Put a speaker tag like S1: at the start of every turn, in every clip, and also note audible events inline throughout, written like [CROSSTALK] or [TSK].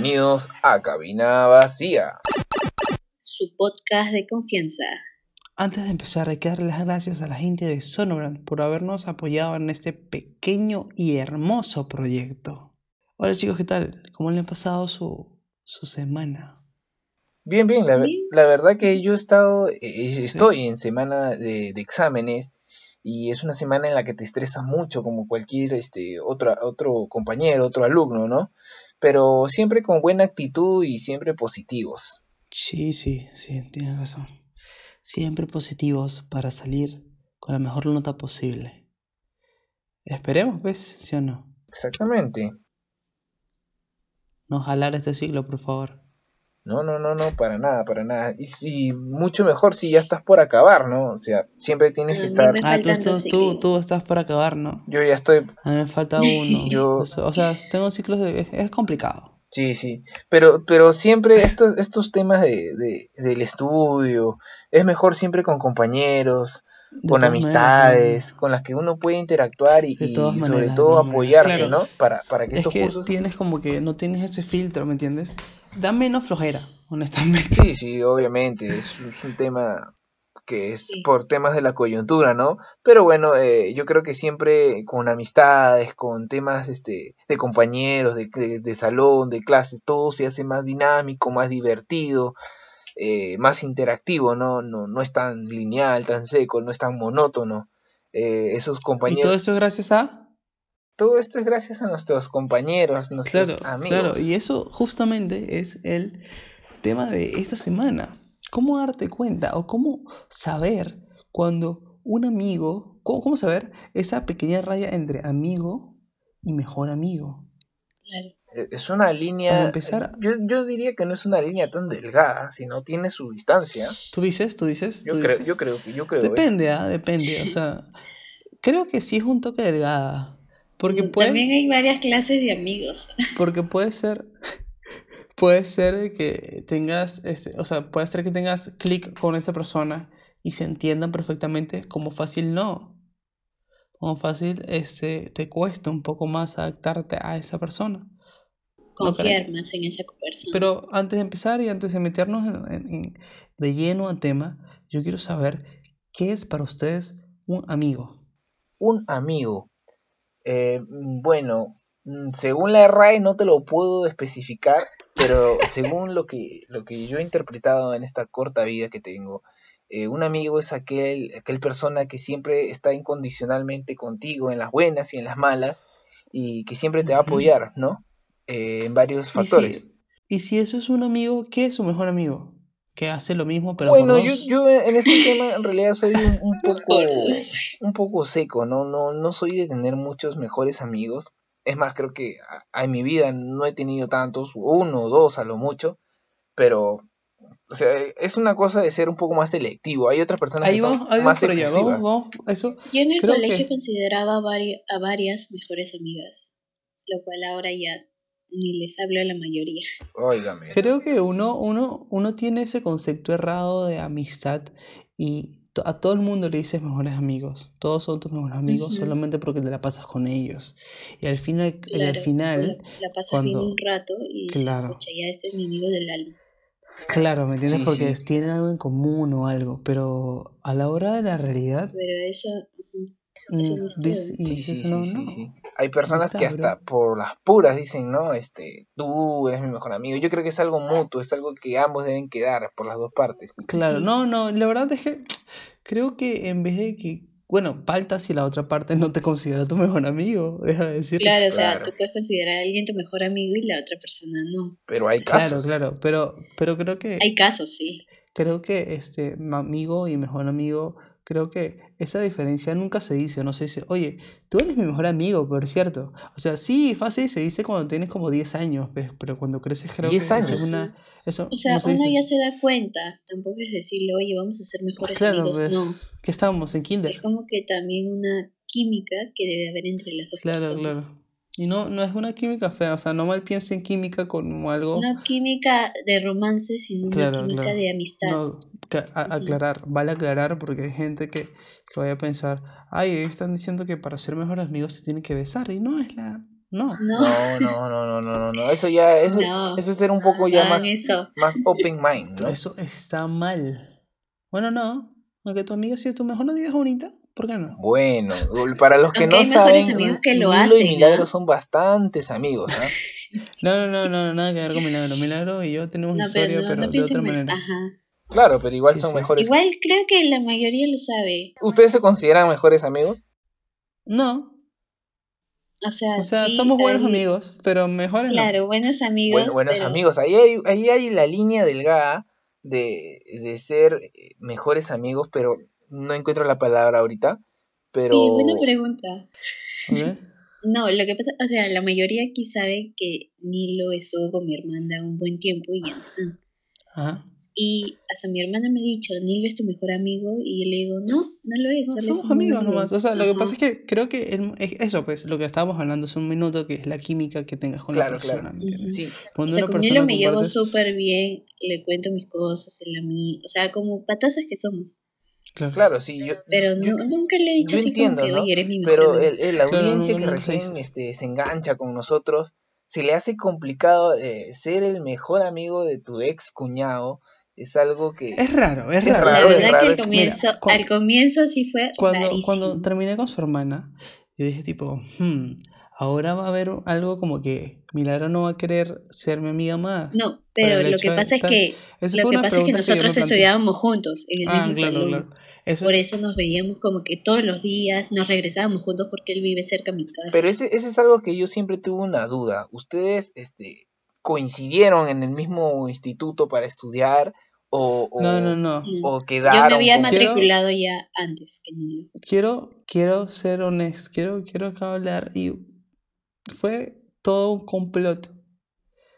S1: bienvenidos a Cabina Vacía.
S2: Su podcast de confianza.
S3: Antes de empezar, hay que darle las gracias a la gente de Sonobrand por habernos apoyado en este pequeño y hermoso proyecto. Hola chicos, ¿qué tal? ¿Cómo le han pasado su, su semana?
S1: Bien, bien, la, la verdad que yo he estado, eh, estoy en semana de, de exámenes y es una semana en la que te estresas mucho como cualquier este otro, otro compañero, otro alumno, ¿no? Pero siempre con buena actitud y siempre positivos.
S3: Sí, sí, sí, tienes razón. Siempre positivos para salir con la mejor nota posible. Esperemos, ¿ves? ¿Sí o no?
S1: Exactamente.
S3: No jalar este ciclo, por favor.
S1: No, no, no, no, para nada, para nada. Y, si mucho mejor si ya estás por acabar, ¿no? O sea, siempre tienes que estar...
S3: Ah, tú, tú, tú, estás por acabar, ¿no?
S1: Yo ya estoy...
S3: A mí me falta uno. [LAUGHS] Yo... O sea, tengo ciclos de... Es complicado.
S1: Sí, sí, pero, pero siempre estos, estos temas de, de, del estudio, es mejor siempre con compañeros, con amistades, con las que uno puede interactuar y, y sobre todo apoyarse, ¿no? Para, para que
S3: es
S1: estos
S3: que
S1: cursos...
S3: tienes como que no tienes ese filtro, ¿me entiendes? Da menos flojera, honestamente.
S1: Sí, sí, obviamente, es, es un tema que es
S2: Sí.
S1: por temas de la coyuntura, ¿no? Pero bueno, eh, yo creo que siempre con amistades, con temas este, de compañeros, de, de, de salón, de clases, todo se hace más dinámico, más divertido, eh, más interactivo, ¿no? ¿no? No es tan lineal, tan seco, no es tan monótono. Eh, esos
S3: Y
S1: compañeros...
S3: todo eso es gracias a...
S1: Todo esto es gracias a nuestros compañeros, nuestros
S3: Claro,
S1: amigos.
S3: claro. Y eso justamente es el tema de esta semana. ¿Cómo darte cuenta o cómo saber cuando un amigo, cómo, cómo saber esa pequeña raya entre amigo y mejor amigo?
S2: Claro.
S1: Eh, Es una línea.
S3: Para empezar-
S1: Yo, yo diría que no es una línea tan delgada, sino tiene su distancia.
S3: ¿Tú dices? ¿Tú dices?
S1: Yo
S3: ¿Tú
S1: creo,
S3: dices?
S1: yo creo que yo creo.
S3: Depende, ¿ah? Depende. O sea, creo que sí es un toque delgada. Porque puede,
S2: También hay varias clases de amigos. [LAUGHS]
S3: porque puede ser, puede ser que tengas, este, o sea, puede ser que tengas clic con esa persona y se entiendan perfectamente, como fácil no. Como fácil este, te cuesta un poco más adaptarte a esa persona.
S2: Confiar más en esa persona.
S3: Pero antes de empezar y antes de meternos en- en- en- de lleno al tema, yo quiero saber qué es para ustedes un amigo.
S1: Un amigo. Eh, bueno, mm, según la RAE no te lo puedo especificar, pero [LAUGHS] según lo que, lo que yo he interpretado en esta corta vida que tengo, eh, un amigo es aquel, aquel persona que siempre está incondicionalmente contigo en las buenas y en las malas y que siempre te va a apoyar, ¿no? Eh, en varios
S3: Y
S1: factores.
S3: si, y si eso es un amigo, ¿qué es su mejor amigo? Que hace lo mismo, pero
S1: Bueno, yo,
S3: dos.
S1: yo en ese tema en realidad soy un, un [LAUGHS] poco, un poco seco, ¿no? No, no soy de tener muchos mejores amigos. Es más, creo que a- a- en mi vida no he tenido tantos, uno o dos a lo mucho, pero, o sea, es una cosa de ser un poco más selectivo. Hay otras personas
S3: Ahí
S1: que son
S3: vamos, ahí vamos
S1: más
S3: por allá, vamos,
S1: exclusivas.
S3: vamos, eso.
S2: Yo en el
S3: Creo
S2: colegio
S3: que-
S2: consideraba vari- a varias mejores amigas, lo cual ahora ya ni les hablo a la mayoría.
S1: Óigame.
S3: Creo que uno, uno, uno tiene ese concepto errado de amistad y to- a todo el mundo le dices mejores amigos. Todos son tus mejores amigos solamente porque te la pasas con ellos. Y al final, y al
S2: Claro,
S3: final,
S2: la, la pasas bien
S3: cuando-
S2: un rato y dices,
S3: Claro.
S2: "Pucha, ya este es mi amigo del alma.
S3: claro, ¿me entiendes?
S1: Sí,
S3: Porque
S1: sí.
S3: tienen algo en común o algo, pero a la hora de la realidad,
S2: Pero eso, eso, eso
S3: mm,
S2: no es todo.
S1: Sí,
S3: dices,
S1: sí, sí,
S3: no,
S1: sí,
S3: no.
S1: Hay personas
S3: está,
S1: que hasta
S3: bro.
S1: por las puras dicen, no, este, tú eres mi mejor amigo. Yo creo que es algo mutuo, es algo que ambos deben quedar por las dos partes.
S3: Claro, no, no, la verdad es que [TSK] creo que en vez de que, bueno, falta si la otra parte no te considera tu mejor amigo, [LAUGHS] deja de decirlo.
S2: Claro, o sea,
S1: Claro.
S2: tú puedes considerar a alguien tu mejor amigo y la otra persona no.
S1: Pero hay
S3: Claro,
S1: casos.
S3: claro, pero, pero creo que,
S2: Hay casos, sí.
S3: creo que este amigo y mejor amigo, creo que esa diferencia nunca se dice, no se dice, oye, tú eres mi mejor amigo, por cierto. O sea, sí, fácil se dice cuando tienes como 10 años, ¿ves? pero cuando creces creo
S1: 10
S3: que eso es
S1: años.
S3: una... Eso
S2: O sea,
S3: no se
S2: uno
S3: dice.
S2: ya se da cuenta. Tampoco es decirle, oye, vamos a ser mejores
S3: Claro,
S2: amigos.
S3: pues,
S2: No.
S3: que estábamos en kinder.
S2: Es como que también una química que debe haber entre las dos
S3: Claro,
S2: personas.
S3: claro. Y no, no es una química fea, o sea, no mal pienso en química como algo...
S2: No química de romance, sino
S3: Claro,
S2: una química
S3: claro.
S2: de amistad.
S3: No, a- aclarar, vale aclarar porque hay gente que, que vaya a pensar, ay, ellos están diciendo que para ser mejores amigos se tienen que besar y no es la, No.
S2: No,
S1: No, no, no, no, no, no, no. Eso ya, eso,
S2: No.
S1: eso es ser un poco ya
S2: hagan
S1: más,
S2: eso.
S1: más open mind, ¿no?
S3: Eso está mal. Bueno, no. Aunque tu amiga sea tu mejor amiga es bonita, ¿por qué no?
S1: Bueno, para los que
S2: Aunque
S1: no
S2: hay mejores
S1: saben,
S2: amigos que lo
S1: Nilo
S2: hacen,
S1: y Milagro
S2: ¿ah?
S1: son bastantes amigos, ¿ah? [LAUGHS]
S3: No, no, no, no, nada que ver con Milagro. Milagro y yo tenemos
S2: No,
S3: historia,
S2: pero no,
S3: pero
S2: no
S3: de otra manera.
S2: Ajá.
S1: Claro, pero igual
S3: Sí,
S1: son
S3: sí.
S1: mejores.
S2: Igual creo que la mayoría lo sabe.
S1: ¿Ustedes se consideran mejores amigos?
S3: No,
S2: O sea,
S3: o sea,
S2: sí,
S3: somos buenos
S2: hay-
S3: amigos, pero mejores no.
S2: Claro, buenos amigos.
S1: Bueno, buenos
S2: pero-
S1: amigos. Ahí hay, ahí hay la línea delgada de, de ser eh, mejores amigos, pero no encuentro la palabra ahorita. Pero
S2: Oye, buena pregunta.
S3: ¿Ok?
S2: No, lo que pasa, o sea, la mayoría aquí sabe que Nilo estuvo con mi hermana un buen tiempo y ya no están.
S3: Ajá.
S2: Y hasta mi hermana me ha dicho, Nilo es tu mejor amigo, y yo le digo, no, no lo es,
S3: No,
S2: solo es
S3: somos
S2: buen
S3: amigos
S2: amigo".
S3: nomás. O sea, lo que
S2: Ajá.
S3: pasa es que creo que el- es eso, pues, lo que estábamos hablando hace un minuto, que es la química que tengas con
S1: Claro,
S3: la persona,
S1: claro.
S3: ¿me entiendes?
S1: sí,
S2: O
S3: Cuando
S2: sea,
S3: una
S2: con Nilo me llevo
S3: compartes-
S2: súper bien, le cuento mis cosas, él a mí, o sea, como patasas que somos.
S3: Claro.
S1: claro, sí. Yo,
S2: Pero no,
S1: yo-
S2: nunca le he dicho
S1: yo
S2: así
S1: entiendo,
S2: como que,
S1: ¿no?
S2: oye, eres mi mejor
S1: Pero
S2: amigo".
S1: el, el- la
S3: Claro,
S1: audiencia
S3: no,
S1: que recién este, se engancha con nosotros, se le hace complicado eh, ser el mejor amigo de tu ex cuñado. Es algo que...
S3: Es raro, es
S1: Es
S3: raro.
S2: La
S1: raro, es
S2: verdad
S1: raro,
S2: que al
S1: es-
S2: comienzo,
S3: mira,
S2: al comienzo sí fue
S3: Cuando,
S2: rarísimo.
S3: cuando terminé con su hermana, yo dije tipo, hmm, ahora va a haber algo como que Milagro no va a querer ser mi amiga más.
S2: No, pero lo que pasa es que lo que pasa es que nosotros estudiábamos juntos en el
S3: Ah,
S2: mismo
S3: claro,
S2: salón.
S3: claro. Eso,
S2: Por eso nos veíamos como que todos los días, nos regresábamos juntos porque él vive cerca de mi casa.
S1: Pero ese, ese es algo que yo siempre tuve una duda. ¿Ustedes este, coincidieron en el mismo instituto para estudiar o, o,
S3: no, no, no.
S2: No.
S1: o
S2: Yo
S1: quedaron?
S2: me había
S1: con-
S3: Quiero-
S2: matriculado ya antes que Nilo.
S3: Quiero, quiero ser honesto, quiero, quiero acá hablar y fue todo un complot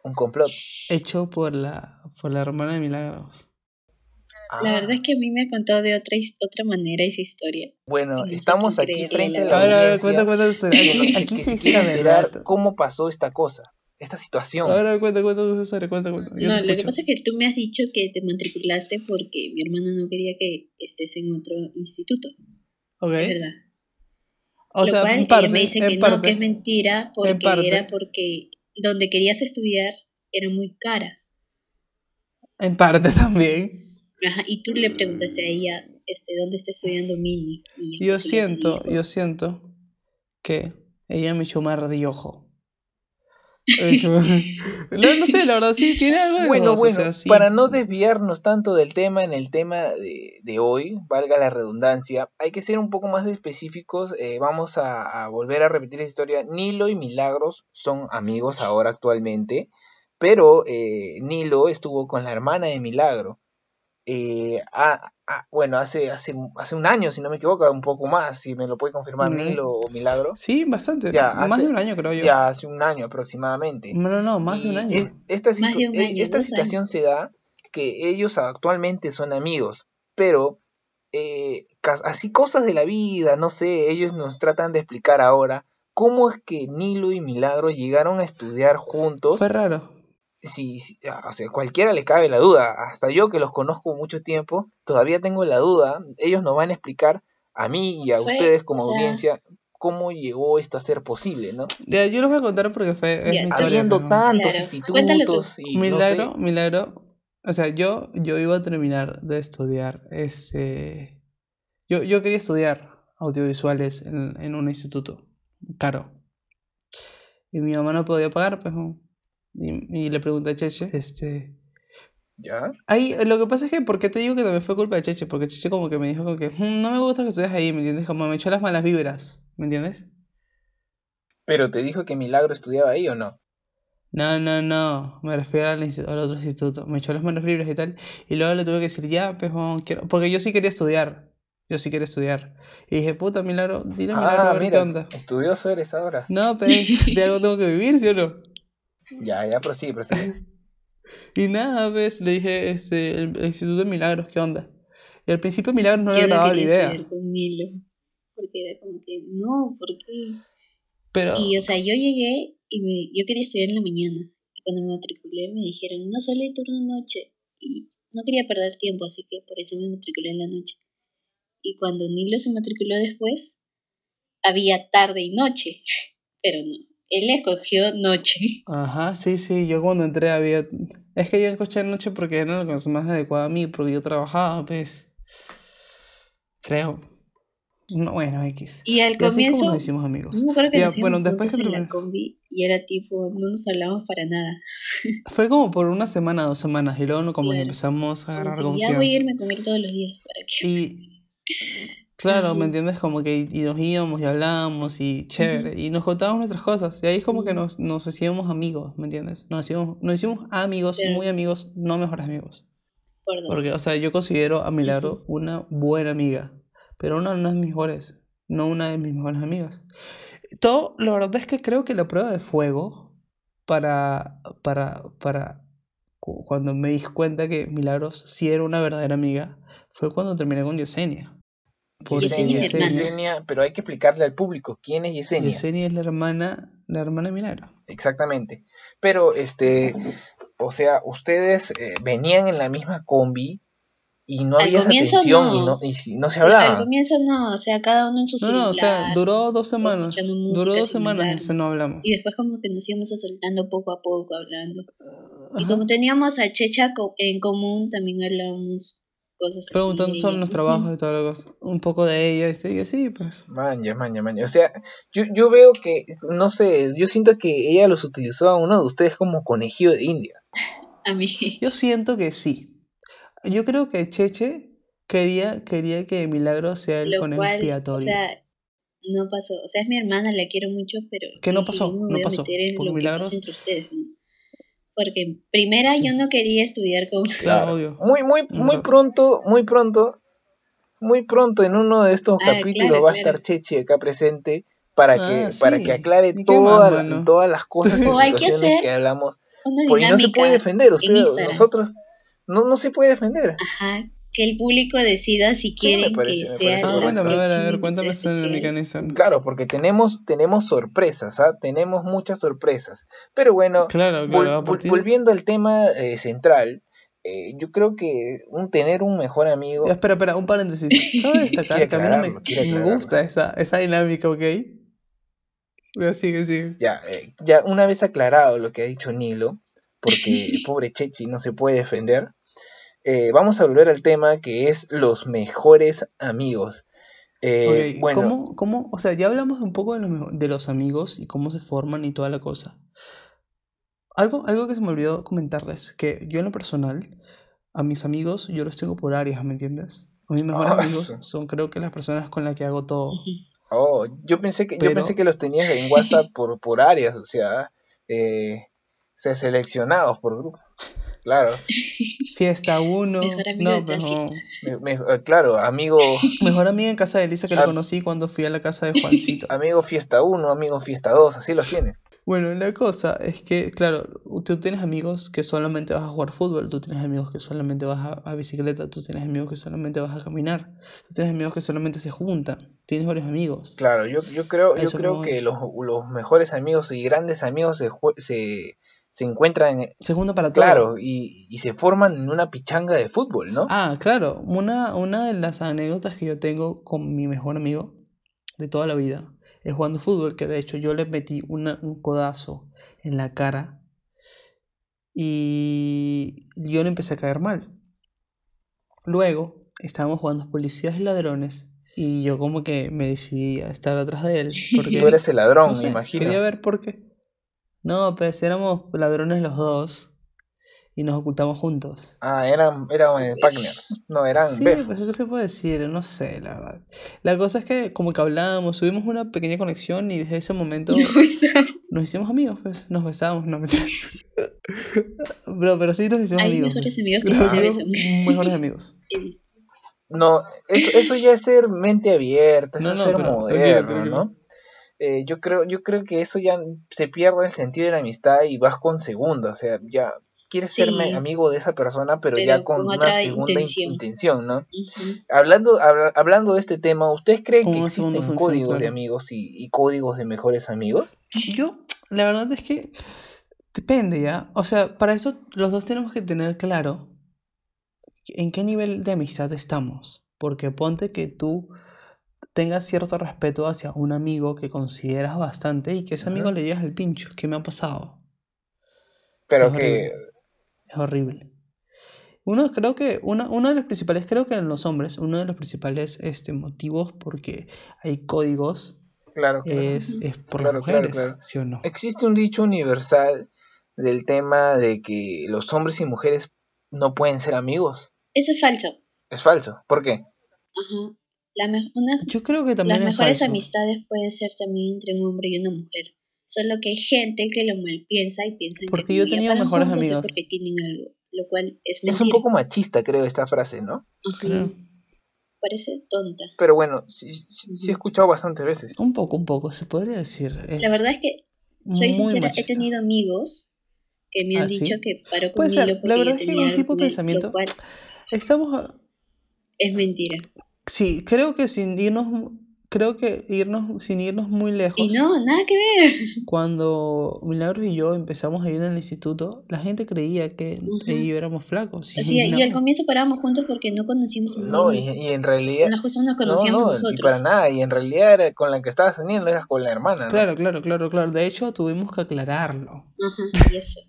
S1: Un complot.
S3: hecho por la, por la hermana de Milagros.
S2: La
S1: Ah,
S2: verdad es que a mí me contó de otra, otra manera esa historia.
S1: Bueno,
S2: no
S1: estamos aquí frente a
S2: la
S1: la
S3: A ver, cuenta, Aquí, aquí se hiciera
S1: enterar
S3: verdad.
S1: cómo pasó esta cosa, esta situación.
S3: A ver, a ver, cuenta, cuenta historia, cuenta, cuenta. Yo
S2: no, lo que pasa es que tú me has dicho que te matriculaste porque mi hermana no quería que estés en otro instituto.
S3: Ok.
S2: Es verdad.
S3: O
S2: Lo
S3: sea,
S2: cual
S3: en parte,
S2: ella me dice que no, que es mentira, porque era porque donde querías estudiar era muy cara.
S3: En parte [LAUGHS] también.
S2: Ajá, y tú le preguntaste a ella, este, ¿dónde está estudiando Milly? Y
S3: Yo
S2: pues
S3: siento, yo siento que ella me echó mar de ojo. [LAUGHS] No, no sé, la verdad, sí, tiene algo de
S1: Bueno,
S3: dos, o
S1: bueno,
S3: sea, sí.
S1: para no desviarnos tanto del tema en el tema de, de hoy, valga la redundancia, hay que ser un poco más específicos. eh, vamos a, a volver a repetir esa historia. Nilo y Milagros son amigos ahora actualmente, pero eh, Nilo estuvo con la hermana de Milagro. Eh, bueno, hace, hace, hace un año, si no me equivoco, un poco más, si me lo puede confirmar
S3: Mm.
S1: Nilo o Milagro.
S3: Sí, bastante.
S1: Ya,
S3: más
S1: hace-
S3: de un año, creo yo.
S1: Ya hace un año aproximadamente.
S3: No, no, no, más de un
S1: Y
S3: año.
S1: es- esta,
S2: Más de
S1: situ-
S2: un año,
S1: esta
S2: dos
S1: situación
S2: años.
S1: se da que ellos actualmente son amigos, pero eh, así cosas de la vida, no sé, ellos nos tratan de explicar ahora cómo es que Nilo y Milagro llegaron a estudiar juntos.
S3: Fue raro.
S1: Si, si- ah, o sea, cualquiera le cabe la duda, hasta yo que los conozco mucho tiempo, todavía tengo la duda. Ellos nos van a explicar a mí y a
S2: Fue,
S1: ustedes como
S2: o sea-
S1: audiencia cómo llegó esto a ser posible, ¿no?
S3: Ya, yo les voy a contar porque fue es mi.
S1: Habiendo tantos
S2: Claro,
S1: institutos y no sé.
S3: Milagro, milagro. O sea, yo, yo iba a terminar de estudiar. Este, yo, yo quería estudiar audiovisuales en, en un instituto caro. Y mi mamá no podía pagar, pues. ¿no? Y, y le pregunté a Cheche, este.
S1: ¿Ya?
S3: Ahí, lo que pasa es que, ¿por qué te digo que también fue culpa de Cheche? Porque Cheche como que me dijo como que "Mm, no me gusta que estudies ahí, ¿me entiendes? Como me echó las malas vibras, ¿me entiendes?
S1: Pero te dijo que Milagro estudiaba ahí o no?
S3: No, no, no, me refiero al, al otro instituto. Me echó las manos libres y tal. Y luego le tuve que decir, ya, pues, quiero. Porque yo sí quería estudiar. Yo sí quería estudiar. Y dije, puta, Milagro, dile a Milagro a
S1: Ah,
S3: ver qué
S1: mira,
S3: onda.
S1: estudioso eres ahora.
S3: No, pues, de algo [LAUGHS] tengo que vivir, ¿sí o no?
S1: Ya, ya, prosigue, prosigue. [LAUGHS]
S3: Y nada, pues, le dije, este, el, el Instituto de Milagros, ¿qué onda? Y al principio Milagros no le agradaba la
S2: quería
S3: idea.
S2: con Nilo. Porque era como que, no, ¿por qué?
S3: Pero,
S2: Y, o sea, yo llegué y me, yo quería estudiar en la mañana. Y cuando me matriculé me dijeron, no sale turno noche. Y no quería perder tiempo, así que por eso me matriculé en la noche. Y cuando Nilo se matriculó después, había tarde y noche. [LAUGHS] Pero no, él escogió noche. [LAUGHS]
S3: Ajá, sí, sí, yo cuando entré había... Es que yo escuché noche porque era lo más adecuado a mí, porque yo trabajaba, pues... Creo. No, bueno, X.
S2: Y al
S3: Y
S2: comienzo,
S3: como nos hicimos amigos.
S2: no me acuerdo que
S3: Ya, bueno, después que
S2: en la combi y era tipo, no nos hablábamos para nada. [LAUGHS]
S3: Fue como por una semana, dos semanas, y luego no- como que empezamos a agarrar
S2: que ya voy a irme a comer todos los días para que...
S3: Y [LAUGHS] claro, ¿me entiendes? Como que y nos íbamos y hablábamos y chévere. Y nos contábamos nuestras cosas. Y ahí es como que nos, nos hacíamos amigos, ¿me entiendes? Nos hacíamos, nos hicimos amigos, muy amigos, no mejores amigos.
S2: Por dos.
S3: Porque, o sea, yo considero a Milagro una buena amiga, pero una de las mejores, no una de mis mejores amigas. Todo, la verdad es que creo que la prueba de fuego para, para, para cu- cuando me di cuenta que Milagros sí era una verdadera amiga, fue cuando terminé con Yesenia. Porque
S2: Yesenia es hermana.
S1: Yesenia, pero hay que explicarle al público quién es Yesenia.
S3: Yesenia es la hermana, la hermana Milagro.
S1: Exactamente. Pero, este, o sea, ustedes eh, venían en la misma combi y no
S2: Al
S1: había esa tensión y
S2: no.
S1: no, y no se
S2: Al
S1: hablaban.
S2: comienzo no, o sea, cada uno en su
S3: No,
S2: celular.
S3: no, o sea, duró dos semanas. Duró dos semanas y se no hablamos.
S2: Y después como que nos íbamos soltando poco a poco hablando. Y
S3: Ajá.
S2: como teníamos a Checha en común, también hablábamos cosas.
S3: Preguntando sobre
S2: ella.
S3: los
S2: Ujú.
S3: trabajos y toda la cosa. Un poco de ella, este, y así, pues.
S1: Maña, maña, maña. O sea, yo, yo veo que, no sé, yo siento que ella los utilizó a uno de ustedes como conejillo de India. [LAUGHS]
S2: A mí.
S3: Yo siento que sí. Yo creo que Cheche quería, quería que Milagro sea el
S2: Lo
S3: conejo
S2: cual, o
S3: expiatorio.
S2: sea, no pasó. O sea, es mi hermana, la quiero mucho, pero...
S3: ¿Qué no pasó? No
S2: voy a
S3: pasó.
S2: meter en
S3: Por
S2: lo
S3: milagros.
S2: que pasa entre ustedes, ¿no? Porque en primera
S3: Sí.
S2: yo no quería estudiar con... [LAUGHS]
S3: Claro.
S1: Muy, muy, muy pronto, muy pronto, muy pronto en uno de estos
S2: Ah,
S1: capítulos
S2: claro,
S1: va a
S2: claro.
S1: estar Chechi acá presente para que,
S3: Ah,
S1: para
S3: sí.
S1: que aclare
S3: ¿Y qué
S1: toda
S3: más,
S1: la-
S3: mano?
S1: todas las cosas y [LAUGHS]
S2: que
S1: situaciones
S2: hacer
S1: que hablamos. Porque no se puede defender,
S2: Instagram.
S1: nosotros, no, no se puede defender.
S2: Ajá, que el público decida si quieren
S1: parece-
S2: que sea
S3: Ah, cuéntame, a ver, a ver, cuéntame dinámica en Instagram.
S1: Claro, porque tenemos, tenemos sorpresas, ¿ah? Tenemos muchas sorpresas. Pero bueno,
S3: Claro, claro,
S1: vol- volviendo al tema eh, central, eh, yo creo que un tener un mejor amigo...
S3: Ya, espera, espera, un paréntesis. Cabe [LAUGHS] destacar
S1: Quiere
S3: que a mí no me,
S1: quiere
S3: gusta esa, esa dinámica, ¿ok? Ya, sigue, sigue.
S1: Ya, eh, ya una vez aclarado lo que ha dicho Nilo, porque el pobre Chechi no se puede defender, eh, vamos a volver al tema que es los mejores amigos. Eh, bueno,
S3: ¿cómo, cómo, o sea, ya hablamos un poco de los, mejo- de los amigos y cómo se forman y toda la cosa. Algo, algo que se me olvidó comentarles, que yo en lo personal, a mis amigos, yo los tengo por áreas, ¿me entiendes? A mis mejores
S1: Ah,
S3: amigos son creo que las personas con las que hago todo.
S1: Oh, yo pensé que yo pensé que los tenías en [LAUGHS] WhatsApp por, por áreas, o sea, eh, o sea, seleccionados por grupo. Claro, [LAUGHS]
S3: Fiesta 1.
S2: Mejor amigo
S3: No,
S2: de tal
S3: pero
S1: me- me- eh, claro, amigo, [LAUGHS]
S3: mejor amiga en casa de Elisa que la
S1: Ah.
S3: conocí cuando fui a la casa de Juancito. [LAUGHS]
S1: amigo fiesta 1, amigo fiesta 2, así los tienes.
S3: Bueno, la cosa es que, claro, tú tienes amigos que solamente vas a jugar fútbol, tú tienes amigos que solamente vas a, a bicicleta, tú tienes amigos que solamente vas a caminar, tú tienes amigos que solamente se juntan, tienes varios amigos.
S1: Claro, yo, yo creo, yo creo que los, los mejores amigos y grandes amigos se, jue- se, se encuentran,
S3: Se juntan para todo.
S1: claro, y, y se forman en una pichanga de fútbol, ¿no?
S3: Ah, claro, una, una de las anécdotas que yo tengo con mi mejor amigo de toda la vida es jugando fútbol, que de hecho yo le metí una- un codazo en la cara y yo le empecé a caer mal. Luego estábamos jugando policías y ladrones y yo como que me decidí a estar atrás de él [LAUGHS] porque
S1: Tú eres el ladrón, [LAUGHS]
S3: no sé,
S1: me imagino.
S3: quería ver por qué. No, pues éramos ladrones los dos y nos ocultamos juntos.
S1: Ah, eran, eran eh, partners, no, eran
S3: Sí,
S1: befos.
S3: pues, ¿qué se puede decir? No sé, la verdad. La cosa es que como que hablábamos, tuvimos una pequeña conexión y desde ese momento [LAUGHS] nos hicimos amigos, pues, nos besamos, no mentira. Bro, pero sí nos hicimos
S2: Hay
S3: amigos.
S2: mejores
S3: pues.
S2: amigos que
S3: Nos
S2: no se
S3: hicimos
S2: besan.
S3: mejores amigos. [LAUGHS]
S1: No, eso, eso ya es ser mente abierta, eso
S3: No,
S1: es ser
S3: pero tranquilo,
S1: moderno,
S3: tranquilo.
S1: ¿no? Eh, yo creo, yo creo que eso ya se pierde el sentido de la amistad y vas con segunda, o sea, ya quieres ser amigo de esa persona, pero,
S2: Pero
S1: ya con,
S2: con
S1: una segunda in-
S2: intención.
S1: intención, ¿no? Hablando, habla- hablando de este tema, ¿ustedes creen que existen códigos de amigos y, y códigos de mejores amigos?
S3: Yo, la verdad es que depende, ¿ya? O sea, para eso los dos tenemos que tener claro en qué nivel de amistad estamos. Porque ponte que tú tengas cierto respeto hacia un amigo que consideras bastante y que ese amigo le digas el pincho. ¿Qué me ha pasado?
S1: Pero
S3: Es
S1: que,
S3: horrible. Es horrible. Uno, creo que, una, uno de los principales, creo que en los hombres, uno de los principales este, motivos porque hay códigos
S1: claro,
S3: es, es por
S1: Claro,
S3: las mujeres,
S1: claro.
S3: ¿sí o no?
S1: Existe un dicho universal del tema de que los hombres y mujeres no pueden ser amigos.
S2: Eso es falso.
S1: Es falso. ¿Por qué?
S2: Ajá. La me- unas-
S3: Yo creo que
S2: las
S3: también es
S2: mejores
S3: falso.
S2: amistades pueden ser también entre un hombre y una mujer. Solo que hay gente que lo mal piensa y piensa
S3: Porque
S2: que
S3: yo
S2: paran
S3: mejores
S2: juntos es
S3: amigos.
S2: porque tienen algo, lo cual es
S1: Es
S2: mentira.
S1: un poco machista, creo, esta frase, ¿no?
S2: Ajá.
S3: Creo.
S2: Parece tonta.
S1: Pero bueno, sí, sí, sí he escuchado bastantes veces.
S3: Un poco, un poco, se podría decir. Es
S2: La verdad es que, soy sincera, he tenido amigos que me han
S3: ¿Ah, sí?
S2: dicho que paró conmigo porque
S3: La
S2: yo
S3: verdad es que
S2: tenía
S3: un
S2: algo
S3: tipo de pensamiento-
S2: cual
S3: Estamos...
S2: es mentira.
S3: Sí, creo que sin irnos... Creo que irnos, sin irnos muy lejos.
S2: Y no, nada que ver. [LAUGHS]
S3: Cuando Milagros y yo empezamos a ir en el instituto, la gente creía que ella y yo éramos flacos.
S2: O sea,
S3: no.
S2: y al comienzo parábamos juntos porque no conocíamos a
S1: No, y, y en realidad...
S2: Con la justa nos
S1: No,
S2: conocíamos
S1: no,
S2: nosotros.
S1: y para nada. Y en realidad era con la que estabas teniendo, eras con la hermana, ¿no?
S3: Claro, claro, claro, claro. De hecho, tuvimos que aclararlo.
S2: Ajá, y eso.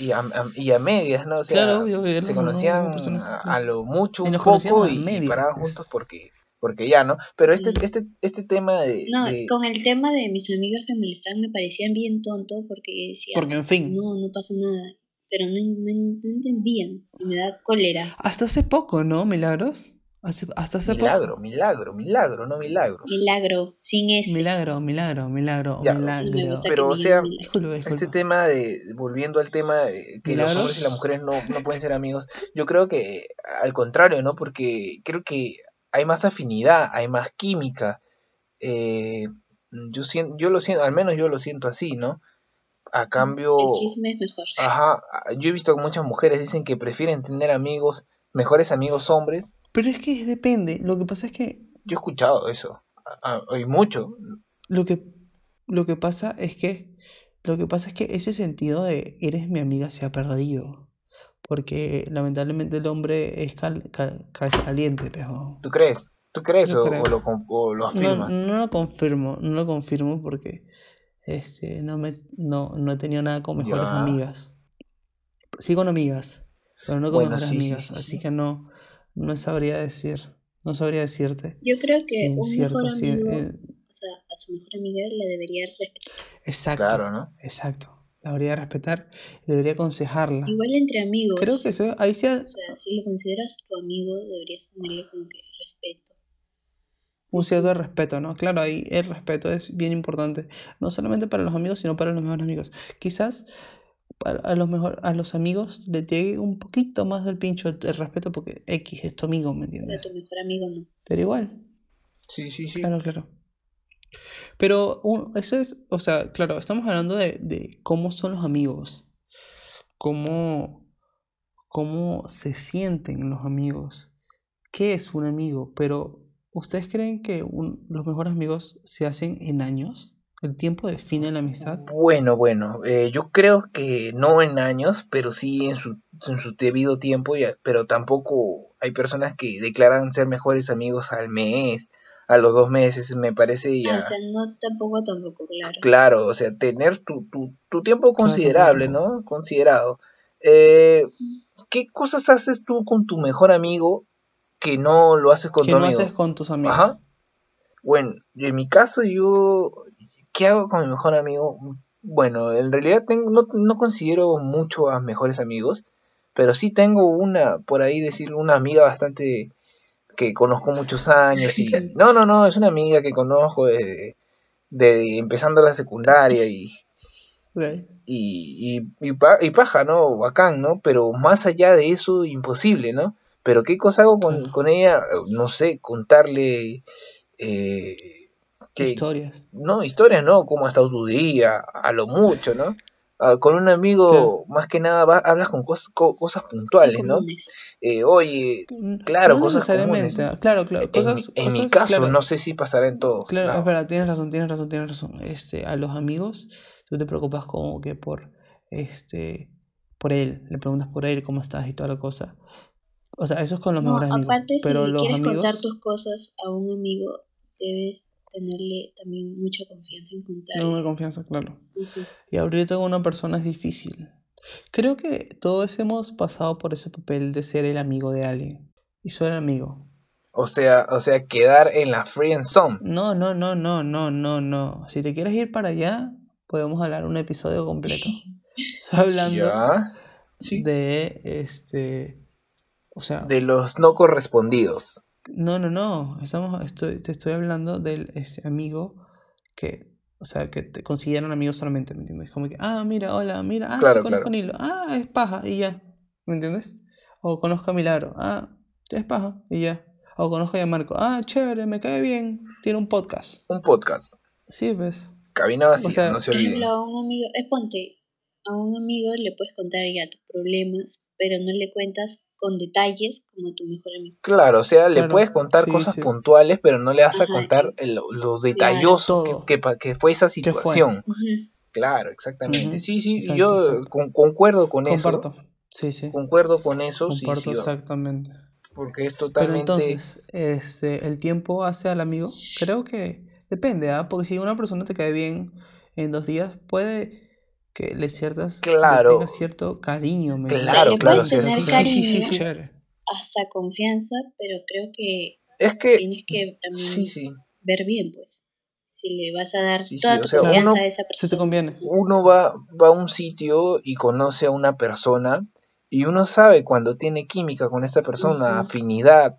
S1: Y, a, a- y a medias, ¿no? O sea,
S3: Claro, obvio,
S1: se conocían a, a lo mucho un poco y, y paraban
S3: pues.
S1: juntos porque porque ya, ¿no? Pero este este este tema de,
S2: No,
S1: de-
S2: con el tema de mis amigos que molestaban me parecían bien tonto porque yo decía,
S3: Porque, en fin,
S2: no, no pasa nada. Pero no, no, no entendían. Y me da cólera.
S3: hasta hace poco, ¿no, Milagros? Hace- hasta hace
S1: milagro,
S3: poco.
S1: milagro, milagro, no milagros.
S2: Milagro, sin ese.
S3: Milagro, milagro, milagro,
S1: Ya.
S3: milagro.
S1: Pero, o sea,
S2: digan milagro.
S3: Disculpa, disculpa.
S1: Este tema de, volviendo al tema de que los hombres y las mujeres no, no pueden ser amigos, yo creo que al contrario, ¿no? Porque creo que hay más afinidad, hay más química. Eh, yo, siento, yo lo siento, al menos yo lo siento así, ¿no? A cambio,
S2: El chisme es mejor.
S1: ajá, yo he visto que muchas mujeres dicen que prefieren tener amigos, mejores amigos hombres.
S3: Pero es que depende. Lo que pasa es que
S1: Yo he escuchado eso, a- a- y mucho.
S3: lo que lo que pasa es que lo que pasa es que ese sentido de eres mi amiga se ha perdido. Porque lamentablemente el hombre es cal- caliente, pero
S1: ¿Tú crees? ¿Tú crees o, lo, o lo
S3: no,
S1: afirmas?
S3: no lo confirmo, no lo confirmo porque este no me no, no he tenido nada con mejores
S1: Ya.
S3: amigas. Sí con amigas, pero no con
S1: Bueno,
S3: mejores
S1: sí,
S3: amigas,
S1: sí,
S3: así
S1: sí.
S3: que no no sabría decir, no sabría decirte.
S2: Yo creo que
S3: sin
S2: un
S3: cierto,
S2: mejor
S3: sí,
S2: amigo,
S3: eh,
S2: o sea, a su mejor amiga le debería respetar.
S3: exacto.
S1: Claro, ¿no?
S3: Exacto. La debería respetar y debería aconsejarla.
S2: Igual entre amigos.
S3: Creo que eso, ahí sí, ha-
S2: O sea, si lo consideras tu amigo, deberías tenerle como que respeto.
S3: un cierto respeto, ¿no? Claro, ahí el respeto es bien importante, no solamente para los amigos, sino para los mejores amigos. Quizás a los mejor, a los amigos le llegue un poquito más del pincho el respeto porque X es tu amigo, ¿me
S2: Pero
S3: entiendes?
S2: tu mejor amigo no.
S3: Pero igual,
S1: Sí, sí, sí.
S3: claro, claro. Pero un- eso es, o sea, claro, estamos hablando de, de cómo son los amigos, cómo, cómo se sienten los amigos, qué es un amigo, pero ¿ustedes creen que un- los mejores amigos se hacen en años? ¿El tiempo define la amistad?
S1: Bueno, bueno, eh, yo creo que no en años, pero sí en su, en su debido tiempo, pero tampoco hay personas que declaran ser mejores amigos al mes, a los dos meses, me parece ya
S2: Ah, o sea, no tampoco, tampoco, claro.
S1: claro, o sea, tener tu, tu, tu tiempo considerable. ¿no? Considerado. Eh, ¿qué cosas haces tú con tu mejor amigo que no lo haces con
S3: ¿Qué
S1: tu
S3: no
S1: amigo?
S3: haces con tus amigos?
S1: Ajá. Bueno, en mi caso yo, ¿qué hago con mi mejor amigo? Bueno, en realidad tengo, no, no considero mucho a mejores amigos, pero sí tengo una, por ahí decir, una amiga bastante que conozco muchos años y [LAUGHS] no, no, no, es una amiga que conozco de, de empezando la secundaria y, y, y, y, pa- y paja, ¿no? Bacán, ¿no? Pero más allá de eso, imposible, ¿no? Pero ¿qué cosa hago con, con ella? No sé, contarle... Eh, que-
S3: Historias.
S1: no, historias no, cómo ha estado tu día, a lo mucho, ¿no? Ah, con un amigo,
S3: Claro.
S1: más que nada, va- hablas con cos- co- cosas puntuales,
S2: Sí,
S1: ¿no? Eh, oye,
S3: Mm,
S1: Claro,
S3: no
S1: cosas comunes.
S3: Claro, claro.
S1: en,
S3: Cosas,
S1: mi, en mi
S3: cosas,
S1: caso,
S3: claro.
S1: no sé si pasará en todos.
S3: Claro,
S1: no.
S3: es verdad, tienes razón, tienes razón, tienes razón. Este, a los amigos, tú te preocupas como que por este por él, le preguntas por él cómo estás y toda la cosa. O sea, eso es con los
S2: No,
S3: mejores amigos.
S2: aparte,
S3: pero
S2: si
S3: los
S2: quieres
S3: amigos.
S2: contar tus cosas a un amigo, debes tenerle también mucha confianza en
S3: Tengo
S2: contarle.
S3: una confianza, claro. Y abrirte con una persona es difícil. Creo que todos hemos pasado por ese papel de ser el amigo de alguien. Y soy el amigo.
S1: O sea, o sea, quedar en la friend zone.
S3: No, no, no, no, no, no, no. Si te quieres ir para allá, podemos hablar un episodio completo. [LAUGHS] Estoy hablando
S1: Ya. Sí.
S3: de este. O sea,
S1: De los no correspondidos.
S3: No, no, no. Estamos, estoy, te estoy hablando del ese amigo que, o sea, que te consiguieron amigos solamente, ¿me entiendes? Como que, ah, mira, hola, mira, ah,
S1: Claro,
S3: sí, conozco
S1: claro.
S3: a Nilo, ah, es paja, y ya, ¿me entiendes? O conozco a Milagro, ah, es paja, y ya. O conozco a Marco, ah, chévere, me cae bien, tiene un podcast.
S1: Un podcast.
S3: Sí, pues.
S1: Cabina vacía,
S3: O sea,
S1: no se
S2: Por ejemplo,
S1: olviden.
S2: a un amigo, es ponte, a un amigo le puedes contar ya tus problemas, pero no le cuentas con detalles como a tu mejor amigo.
S1: Claro, o sea, le puedes contar
S3: sí,
S1: cosas
S3: sí.
S1: puntuales, pero no le vas a
S2: Ajá,
S1: contar el- lo detalloso que, que, que fue esa situación. Claro, exactamente. Sí, sí,
S3: exacto,
S1: yo
S3: exacto.
S1: con- concuerdo con
S3: Comparto.
S1: eso.
S3: Sí, sí.
S1: Concuerdo con eso, sí,
S3: Comparto
S1: sí,
S3: exactamente.
S1: porque es
S3: Pero
S1: totalmente...
S3: entonces, este, ¿el tiempo hace al amigo? Creo que depende, ¿ah? Porque si una persona te cae bien en dos días, puede que le ciertas, le
S1: Claro.
S3: tengas cierto cariño.
S1: Claro,
S2: le
S1: claro,
S2: tener
S1: sí,
S3: sí, sí.
S2: Hasta confianza, pero creo que
S1: Es que,
S2: tienes que también
S1: sí, sí,
S2: ver bien, pues. Si le vas a dar
S1: Sí, sí,
S2: toda
S1: o
S2: tu
S1: sea,
S2: confianza
S1: uno-
S2: a esa
S3: Si te
S2: persona.
S3: conviene.
S1: uno va, va a un sitio y conoce a una persona y uno sabe cuando tiene química con esta persona, afinidad,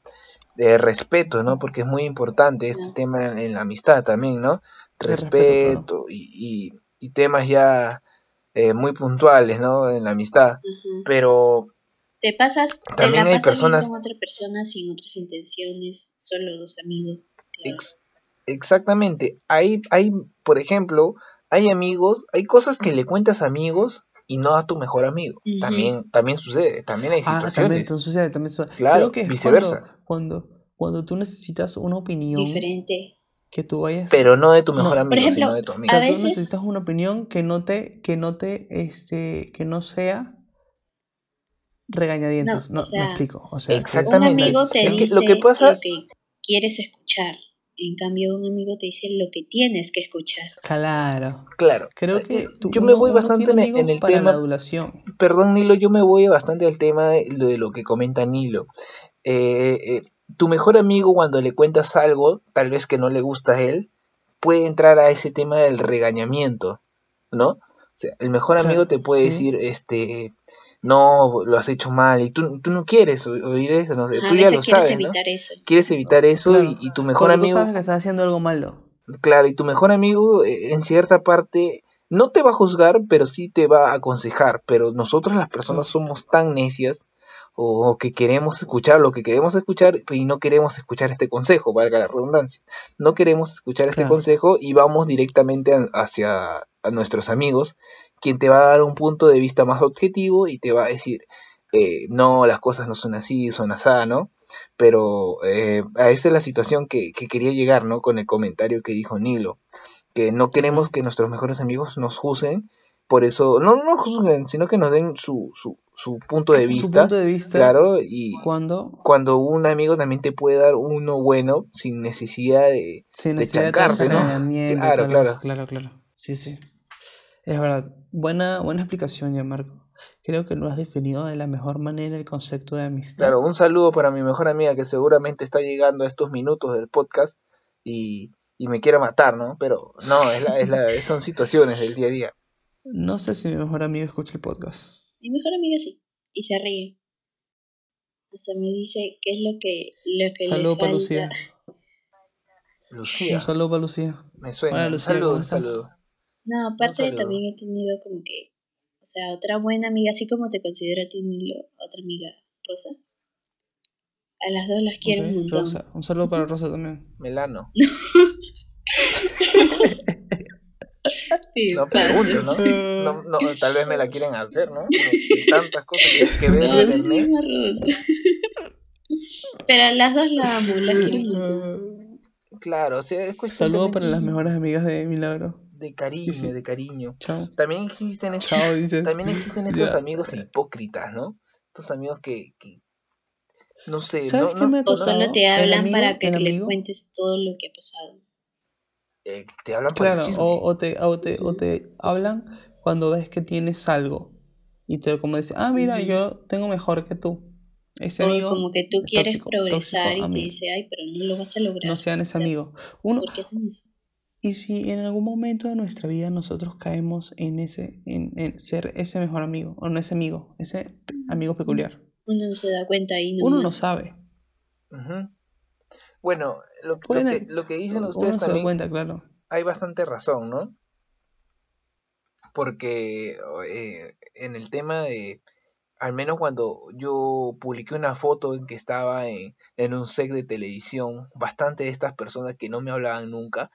S1: eh, respeto, ¿no? Porque es muy importante este tema en, en la amistad también, ¿no?
S3: Respeto,
S1: Respeto y, y- y temas ya eh, muy puntuales, ¿no? En la amistad. Pero
S2: Te pasas, te
S1: También
S2: la
S1: hay
S2: pasas
S1: personas-
S2: bien con otra persona sin otras intenciones, solo dos amigos. claro.
S1: Ex- exactamente. Hay, hay, por ejemplo, hay amigos, hay cosas que le cuentas a amigos y no a tu mejor amigo. También, también sucede, también hay
S3: Ah, también,
S1: situaciones.
S3: entonces sucede, también sucede.
S1: Claro,
S3: Creo que es
S1: viceversa.
S3: Cuando, cuando, cuando tú necesitas una opinión
S2: Diferente.
S3: Que tú vayas...
S1: pero no de tu mejor
S3: No.
S1: amigo,
S2: Por ejemplo,
S1: sino de tu amigo.
S3: Pero
S2: a
S3: tú
S2: veces-
S3: necesitas una opinión que no te, que no te, este, que no sea regañadientes.
S2: No,
S3: No,
S2: o sea,
S3: me explico. O sea, que-
S2: Un
S1: Exactamente.
S2: amigo te dice
S1: lo que pasa-
S2: lo que quieres escuchar. En cambio, un amigo te dice lo que tienes que escuchar.
S3: Claro.
S1: Claro.
S3: Creo
S1: Eh,
S3: que tú-
S1: yo me voy bastante
S3: tiene
S1: en, el- en
S3: amigos
S1: el
S3: para
S1: tema.
S3: la adulación.
S1: Perdón, Nilo, yo me voy bastante al tema de, de lo que comenta Nilo. Eh, eh, tu mejor amigo, cuando le cuentas algo, tal vez que no le gusta a él, puede entrar a ese tema del regañamiento, ¿no? O sea, el mejor
S3: Claro,
S1: amigo te puede
S3: sí.
S1: decir, este, no, lo has hecho mal, y tú, tú no quieres oír eso, no sé,
S2: A
S1: tú ya lo
S2: quieres
S1: sabes, ¿no?
S2: evitar eso.
S1: Quieres evitar eso
S3: Claro,
S1: y, y tu mejor
S3: Porque tú
S1: amigo,
S3: sabes que estás haciendo algo malo.
S1: claro, y tu mejor amigo eh, en cierta parte no te va a juzgar, pero sí te va a aconsejar, pero nosotros las personas somos tan necias o que queremos escuchar lo que queremos escuchar y no queremos escuchar este consejo, valga la redundancia. No queremos escuchar este
S3: Claro.
S1: consejo y vamos directamente a- hacia a nuestros amigos, quien te va a dar un punto de vista más objetivo y te va a decir, eh, no, las cosas no son así, son así, ¿no? Pero eh, a esa es la situación que, que quería llegar, ¿no? Con el comentario que dijo Nilo, que no queremos que nuestros mejores amigos nos juzguen, por eso, no no juzguen, sino que nos den su, su, su punto de
S3: Su
S1: vista,
S3: punto de vista.
S1: claro, y
S3: Cuando
S1: cuando un amigo también te puede dar uno bueno sin necesidad de...
S3: sin necesidad de
S1: chancarte, ¿no? Claro, claro.
S3: claro, claro. Sí, sí. Es verdad. Buena, buena explicación, ya Marco. Creo que lo has definido de la mejor manera el concepto de amistad.
S1: Claro, un saludo para mi mejor amiga que seguramente está llegando a estos minutos del podcast y, y me quiere matar, ¿no? Pero no, es la, es la, son situaciones del día a día.
S3: No sé si mi mejor amigo escucha el podcast.
S2: Mi mejor amiga sí. Y se ríe. Hasta me dice qué es lo que, lo que
S3: Saludo
S2: le
S3: para
S2: falta.
S3: Lucía. [LAUGHS]
S1: Lucía,
S3: Un saludo para Lucía.
S1: me suena.
S3: Hola,
S1: un
S3: Lucía,
S1: saludo.
S2: No, aparte
S1: saludo.
S2: también he tenido como que, o sea, otra buena amiga, así como te considero a ti, Nilo, otra amiga, Rosa. A las dos las quiero
S3: Ok,
S2: un montón.
S3: Rosa. Un saludo para Rosa también.
S1: Melano. [LAUGHS] [LAUGHS]
S2: Sí,
S1: No pregunto, ¿no? [LAUGHS] No, no, Tal vez me la quieren hacer, ¿no? [LAUGHS] Tantas cosas que, que veo en
S2: No,
S1: internet.
S2: Rosa. [LAUGHS] Pero a las dos la amo, la quiero.
S1: Claro, o sea, es cuestión
S3: Saludo para las mejores amigas de Milagro.
S1: de cariño,
S3: Sí, sí.
S1: de cariño.
S3: Chao.
S1: También existen estos,
S3: Chao, dice.
S1: también existen estos amigos hipócritas, ¿no? Estos amigos que, que No sé,
S3: ¿Sabes
S1: no,
S3: qué
S1: no-
S3: me ha
S2: O solo te hablan
S3: amigo-
S2: para que le cuentes todo lo que ha pasado.
S1: Eh, te hablan por el
S3: Claro,
S1: chisme.
S3: o, o te, o, te, o te hablan cuando ves que tienes algo. Y te como dices, ah, mira, yo tengo mejor que tú. Ese
S2: O
S3: amigo.
S2: como que tú quieres
S3: tóxico,
S2: progresar
S3: tóxico
S2: y te dice, ay, pero no lo vas a lograr.
S3: No sean ese
S2: O sea,
S3: amigo. Uno,
S2: ¿Por qué hacen eso?
S3: y si en algún momento de nuestra vida nosotros caemos en ese, en, en ser ese mejor amigo, o no ese amigo, ese amigo peculiar.
S2: Uno no se da cuenta ahí
S3: Uno no sabe.
S1: Ujú. Bueno, lo, que- lo que, lo que dicen ustedes
S3: se da
S1: también
S3: cuenta, claro.
S1: hay bastante razón, ¿no? Porque eh, en el tema de, al menos cuando yo publiqué una foto en que estaba en, en un set de televisión, bastante de estas personas que no me hablaban nunca,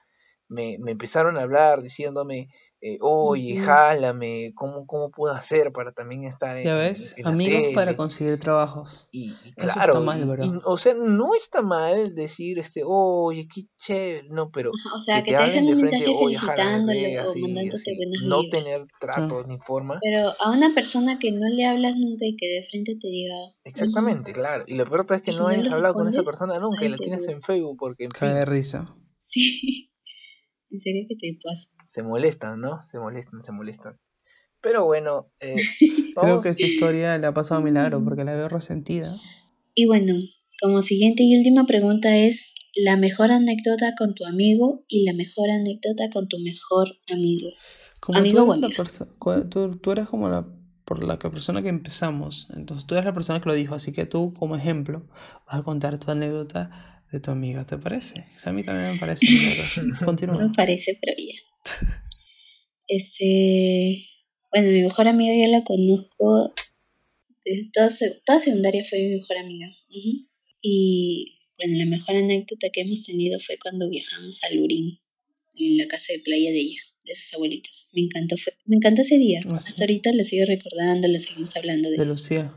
S1: me, me empezaron a hablar diciéndome, eh, oye,
S2: Ujú.
S1: jálame, ¿cómo, ¿cómo puedo hacer para también estar en,
S3: Ya ves,
S1: en la
S3: amigos para
S1: tele?"
S3: conseguir trabajos.
S1: Y, y
S3: Eso
S1: claro,
S3: está mal,
S1: y-
S3: bro.
S1: y, o sea, no está mal decir, este, oye, qué chévere, no, pero
S2: O sea, que,
S1: te
S2: te dejen un
S1: de frente,
S2: mensaje
S1: "Oye, jálame,
S2: felicitándolo
S1: ve",
S2: o
S1: así,
S2: mandándote
S1: así,
S2: buenas
S1: no
S2: vibras.
S1: tener tratos ni forma.
S2: Pero a una persona que no le hablas nunca y que de frente te diga...
S1: Exactamente, claro. Y lo peor es que no
S2: no
S1: hayas hablado con esa persona nunca y la tienes en. Facebook porque, en
S3: Cae
S1: fin,
S3: de risa. [LAUGHS]
S2: Sí. En serio que se pasa.
S1: Se molestan, ¿no? Se molestan, se molestan. Pero bueno, eh, [LAUGHS]
S3: Creo que esta [LAUGHS] historia le ha pasado a Milagro porque la veo resentida.
S2: Y bueno, como siguiente y última pregunta es la mejor anécdota con tu amigo y la mejor anécdota con tu mejor amigo.
S3: Como
S2: Amigo
S3: tú eres, la tú, tú eres como la por la que persona que empezamos, entonces tú eres la persona que lo dijo, así que tú como ejemplo vas a contar tu anécdota de tu amiga, ¿te parece? O sea, a mí también me parece. [LAUGHS] Continúa.
S2: me parece, pero ya. Este, bueno, mi mejor amiga yo la conozco desde toda, toda secundaria fue mi mejor amiga. Y bueno, la mejor anécdota que hemos tenido fue cuando viajamos a Lurín, en la casa de playa de ella, de sus abuelitos. Me encantó, fue- me encantó ese día.
S3: Ah, sí.
S2: Hasta ahorita lo sigo recordando, lo seguimos hablando de,
S3: De. Lucía.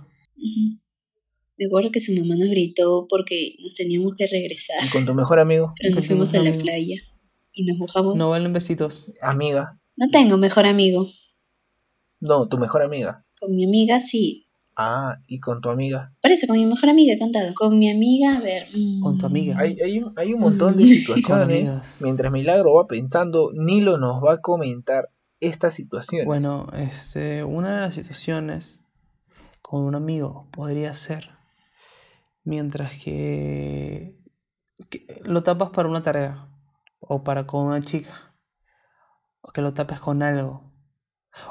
S2: Me acuerdo que su mamá nos gritó porque nos teníamos que regresar,
S1: y con tu mejor amigo,
S2: pero nos fuimos a la
S3: amigo.
S2: playa y nos mojamos.
S3: No valen besitos.
S1: amiga,
S2: No tengo mejor amigo.
S1: no, tu mejor amiga.
S2: Con mi amiga sí.
S1: Ah, y con tu amiga.
S2: Por eso, con mi mejor amiga he contado. Con mi amiga, a ver. mm,
S3: Con tu amiga.
S1: Hay, hay, un- hay un montón de
S2: Mm.
S1: situaciones. Mientras Milagro va pensando, Nilo nos va a comentar estas situaciones.
S3: Bueno, este, una de las situaciones con un amigo podría ser mientras que, que lo tapas para una tarea o para con una chica o que lo tapes con algo.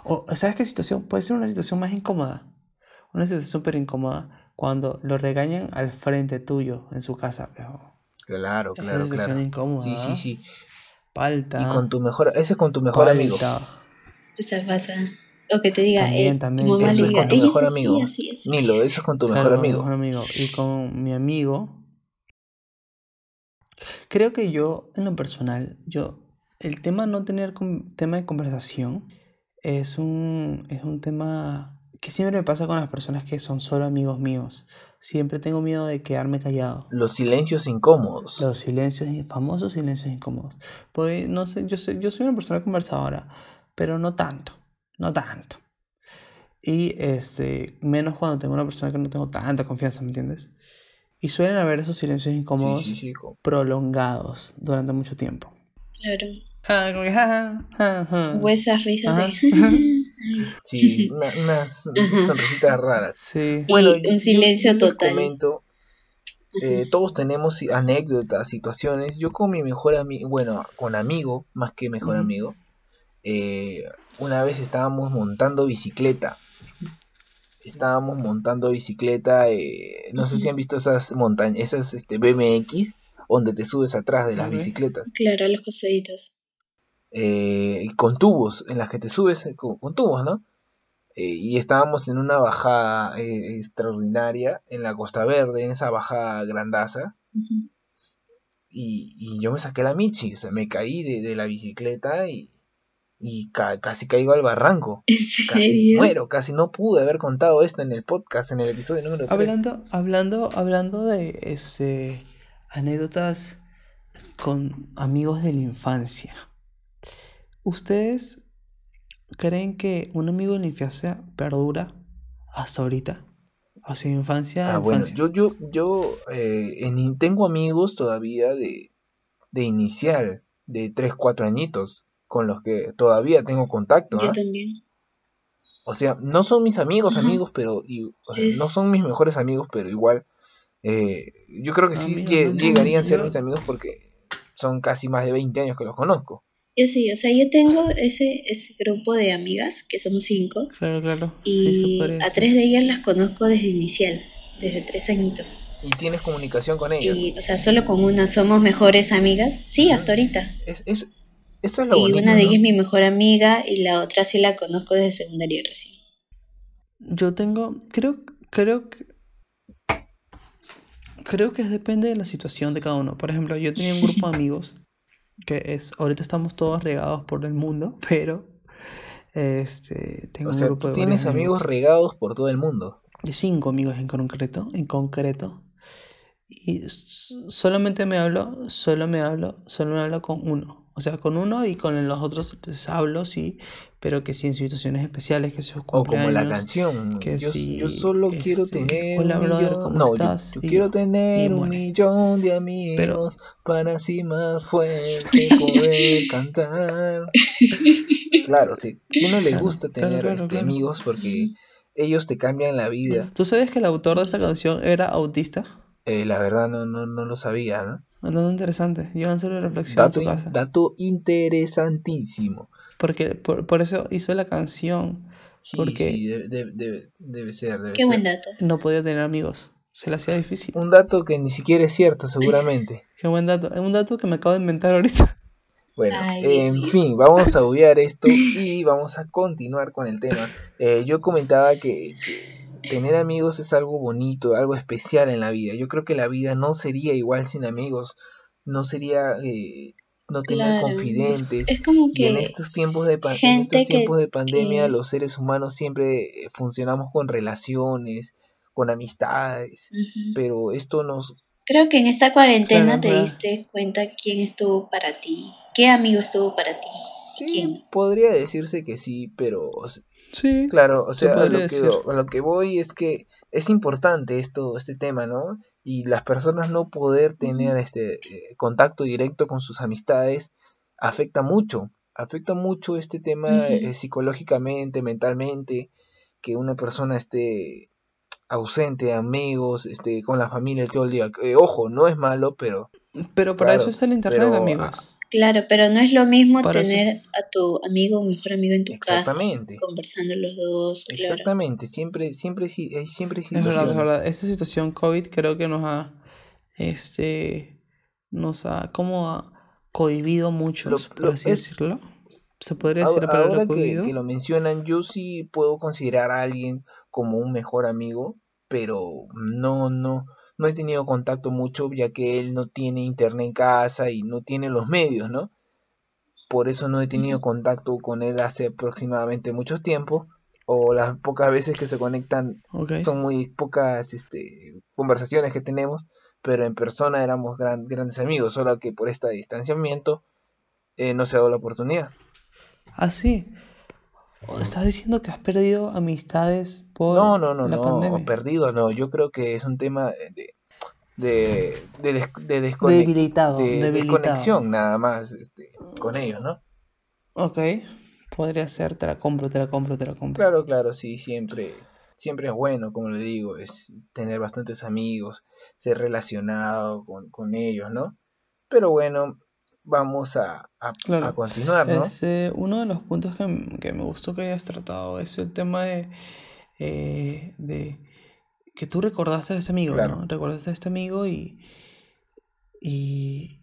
S3: O ¿sabes qué situación? Puede ser una situación más incómoda. Una situación súper incómoda cuando lo regañan al frente tuyo en su casa. Pero
S1: Claro,
S3: es una
S1: claro,
S3: situación
S1: claro.
S3: incómoda.
S1: Sí, sí, sí.
S3: Palta.
S1: Y con tu mejor, ese es con tu mejor amigo.
S2: Esa pasa. O que te diga,
S3: También,
S2: eh,
S3: también,
S2: tu mamá
S1: eso
S2: le
S1: es con tu mejor
S2: así,
S1: amigo.
S2: así, así.
S1: Nilo, eso es con tu
S3: Claro,
S1: mejor
S3: con mi
S1: amigo.
S3: mejor amigo. Y con mi amigo. Creo que yo, en lo personal, yo. El tema no tener tema de conversación es un, es un tema que siempre me pasa con las personas que son solo amigos míos. Siempre tengo miedo de quedarme callado.
S1: Los silencios incómodos.
S3: Los silencios, famosos silencios incómodos. Pues no sé, yo soy, yo soy una persona conversadora, pero no tanto, no tanto. Y este, menos cuando tengo una persona que no tengo tanta confianza, ¿me entiendes? Y suelen haber esos silencios incómodos
S1: sí, sí. co-
S3: prolongados durante mucho tiempo.
S2: Claro.
S3: Ah, como que, ja, ja, ja.
S2: O esas risas
S3: Ajá.
S2: de. [LAUGHS]
S1: Sí, una- unas sonrisitas raras.
S3: Sí.
S1: Bueno,
S2: Y un silencio
S1: yo
S2: total.
S1: comento, eh, todos tenemos anécdotas, situaciones. Yo con mi mejor amigo, bueno, con amigo, más que mejor amigo, eh, una vez estábamos montando bicicleta. Estábamos montando bicicleta, eh, no sé si han visto esas montañas, esas este, BMX, donde te subes atrás de las bicicletas.
S2: Claro, los costaditos.
S1: eh, y con tubos, en las que te subes eh, con, con tubos, ¿no? Eh, y estábamos en una bajada eh, extraordinaria en la Costa Verde, en esa bajada grandaza, y, y yo me saqué la michi, o sea, me caí de, de la bicicleta y, y ca- casi caigo al barranco.
S2: ¿En
S1: Casi
S2: serio?
S1: muero, casi no pude haber contado esto en el podcast, en el episodio número 3.
S3: Hablando, hablando, hablando de este, anécdotas con amigos de la infancia. ¿Ustedes creen que un amigo de la infancia perdura hasta ahorita? O sea, infancia,
S1: Ah, bueno, yo, yo, yo eh, en- tengo amigos todavía de, de inicial, de 3 4 añitos, con los que todavía tengo contacto,
S2: Yo
S1: ¿ah?
S2: también.
S1: O sea, no son mis amigos,
S2: Ajá.
S1: amigos, pero y- o sea,
S2: Es-
S1: no son mis mejores amigos, pero igual eh, yo creo que
S3: Ah,
S1: sí
S3: mira, no,
S1: llegarían a ser mis amigos porque son casi más de 20 años que los conozco.
S2: Yo sí, o sea, yo tengo ese, ese grupo de amigas, que somos cinco,
S3: Claro, claro.
S2: Y a tres de ellas las conozco desde inicial, desde tres añitos.
S1: Y tienes comunicación con ellas.
S2: Y, o sea, solo con una somos mejores amigas. Sí, hasta ahorita.
S1: Es, es- eso es lo
S2: Y
S1: bonito,
S2: una de
S1: ¿no?
S2: ellas es mi mejor amiga y la otra sí la conozco desde secundaria recién.
S3: Yo tengo, creo, creo que, creo que depende de la situación de cada uno. Por ejemplo, yo tenía un grupo de [LAUGHS] amigos que es, ahorita estamos todos regados por el mundo, [LAUGHS] pero este, tengo
S1: O
S3: un
S1: sea,
S3: grupo
S1: tú
S3: de
S1: tienes
S3: varios
S1: amigos regados por todo el mundo.
S3: de cinco amigos en concreto, en concreto. Y solamente me hablo, solo me hablo, solo me hablo con uno. O sea, con uno y con los otros les hablo, sí, pero que sí en situaciones especiales, que sus
S1: O como la
S3: cumpleaños.
S1: canción.
S3: que
S1: yo,
S3: sí,
S1: yo solo quiero
S3: este,
S1: tener
S3: hola,
S1: un
S3: brother. ¿cómo
S1: no, yo-
S3: estás?
S1: yo,
S3: Y
S1: quiero
S3: yo-
S1: tener un millón de amigos para así más fuerte [LAUGHS] poder cantar. Claro, sí. ¿Quién no le
S3: Claro,
S1: gusta tener
S3: claro,
S1: este,
S3: claro.
S1: amigos? Porque ellos te cambian la vida.
S3: ¿Tú sabes que el autor de esa canción era autista?
S1: Eh, la verdad no, no, no lo sabía, ¿no?
S3: Hablando interesante. Yo en serio reflexión
S1: Dato,
S3: en su casa.
S1: dato interesantísimo.
S3: Porque por, por eso hizo la canción.
S1: Sí,
S3: Porque-
S1: sí, debe, debe- debe- debe ser, debe
S2: Qué
S1: ser.
S2: buen dato.
S3: No podía tener amigos. Se le hacía difícil.
S1: Un dato que ni siquiera es cierto, [LAUGHS] seguramente.
S3: Qué buen dato. Es un dato que me acabo de inventar ahorita.
S1: Bueno,
S2: Ay,
S1: en
S2: Dios
S1: fin, vamos a [LAUGHS] obviar esto y vamos a continuar con el tema. Eh, yo comentaba que, que tener amigos es algo bonito, algo especial en la vida. Yo creo que la vida no sería igual sin amigos, no sería eh, no tener
S2: Claro,
S1: confidentes.
S2: Es como
S1: Y en
S2: que
S1: estos tiempos de, en estos tiempos
S2: que-
S1: de pandemia,
S2: que-
S1: los seres humanos siempre eh, funcionamos con relaciones, con amistades, pero esto nos
S2: Creo que en esta cuarentena
S3: Claro,
S2: te diste cuenta quién estuvo para ti, qué amigo estuvo para ti.
S1: sí,
S2: ¿Quién?
S1: podría decirse que sí, pero
S3: Sí.
S1: Claro, o
S3: Se
S1: sea, a lo, que,
S3: decir.
S1: a lo que voy es que es importante esto, este tema, ¿no? Y las personas no poder tener este eh, contacto directo con sus amistades afecta mucho, afecta mucho este tema eh, psicológicamente, mentalmente, que una persona esté ausente de amigos, este, con la familia todo el día. Eh, ojo, no es malo, pero
S3: Pero para
S1: Claro,
S3: eso está el internet,
S1: pero,
S3: amigos.
S2: Claro, pero no es lo mismo
S3: Para eso
S2: tener a tu amigo o mejor amigo en tu casa,
S1: exactamente,
S2: conversando los dos, claro.
S1: exactamente, siempre, siempre, sí- hay siempre
S3: Es verdad, es
S1: situaciones.
S3: verdad. Esta situación COVID creo que nos ha, este, nos ha como ha cohibido muchos,
S1: Lo-
S3: por
S1: lo-
S3: así
S1: es-
S3: decirlo. Se podría decir la
S1: Ahora,
S3: palabra
S1: ahora que,
S3: cohibido.
S1: que lo mencionan, yo sí puedo considerar a alguien como un mejor amigo, pero no, no, no he tenido contacto mucho ya que él no tiene internet en casa y no tiene los medios, ¿no? Por eso no he tenido contacto con él hace aproximadamente mucho tiempo, o las pocas veces que se conectan son muy pocas este, conversaciones que tenemos, pero en persona éramos gran- grandes amigos, solo que por este distanciamiento eh, no se ha dado la oportunidad.
S3: Ah, sí. ¿Estás diciendo que has perdido amistades por
S1: No, no, no,
S3: la
S1: no,
S3: pandemia?
S1: perdido, no. Yo creo que es un tema de, de, de, des- de descone-
S3: Debilitado,
S1: de
S3: debilitado.
S1: desconexión nada más este, con ellos, ¿no?
S3: Ok. Podría ser, te la compro, te la compro, te la compro.
S1: Claro, claro, sí, siempre, siempre es bueno, como le digo, es tener bastantes amigos, ser relacionado con, con ellos, ¿no? Pero bueno, vamos a, a,
S3: Claro.
S1: a continuar, ¿no?
S3: Es, eh, uno de los puntos que, que me gustó que hayas tratado es el tema de, eh, de que tú recordaste a ese amigo,
S1: Claro.
S3: ¿no? Recordaste a este amigo y, y...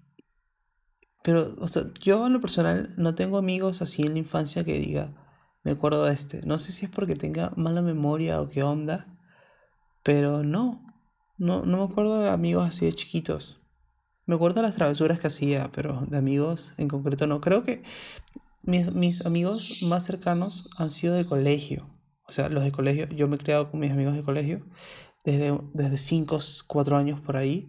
S3: Pero, o sea, yo en lo personal no tengo amigos así en la infancia que diga, me acuerdo de este. No sé si es porque tenga mala memoria o qué onda, pero no, no, no me acuerdo de amigos así de chiquitos. Me acuerdo de las travesuras que hacía, pero de amigos en concreto no. Creo que mis, mis amigos más cercanos han sido de colegio. O sea, los de colegio. Yo me he criado con mis amigos de colegio desde, desde 5, 4 años por ahí.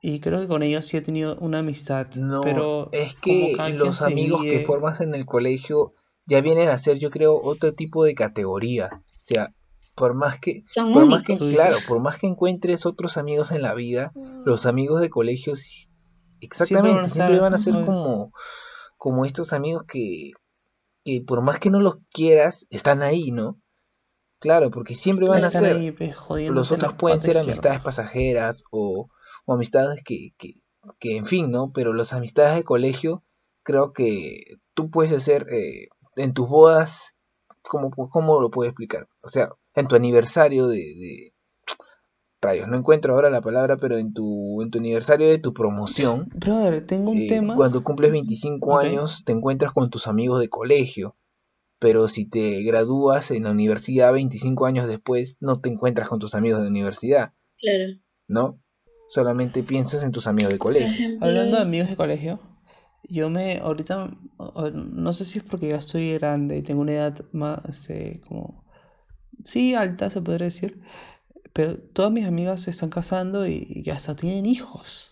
S3: Y creo que con ellos sí he tenido una amistad.
S1: No,
S3: pero
S1: es que los amigos que formas en el colegio ya vienen a ser, yo creo, otro tipo de categoría. O sea, por más que,
S2: Son
S1: por más que, claro, por más que encuentres otros amigos en la vida, los amigos de colegio, exactamente,
S3: van a
S1: siempre van a ser como, como estos amigos que, que por más que no los quieras, están ahí, ¿no? Claro, porque siempre van a ser.
S3: ahí, pues,
S1: Los otros pueden ser
S3: izquierda.
S1: amistades pasajeras o, o amistades que, que, que, en fin, ¿no? Pero las amistades de colegio, creo que tú puedes hacer eh, en tus bodas, ¿cómo, ¿cómo lo puedo explicar? O sea, en tu aniversario de, de- Rayos, no encuentro ahora la palabra, pero en tu, en tu aniversario de tu promoción,
S3: Brother, tengo un
S1: eh,
S3: tema.
S1: cuando cumples 25
S3: Ok.
S1: años, te encuentras con tus amigos de colegio. Pero si te gradúas en la universidad 25 años después, no te encuentras con tus amigos de universidad,
S2: Claro.
S1: ¿no? Solamente piensas en tus amigos de colegio.
S2: ejemplo,
S3: Hablando de amigos de colegio, yo me ahorita no sé si es porque ya estoy grande y tengo una edad más este como sí alta se podría decir, pero todas mis amigas se están casando y, y hasta tienen hijos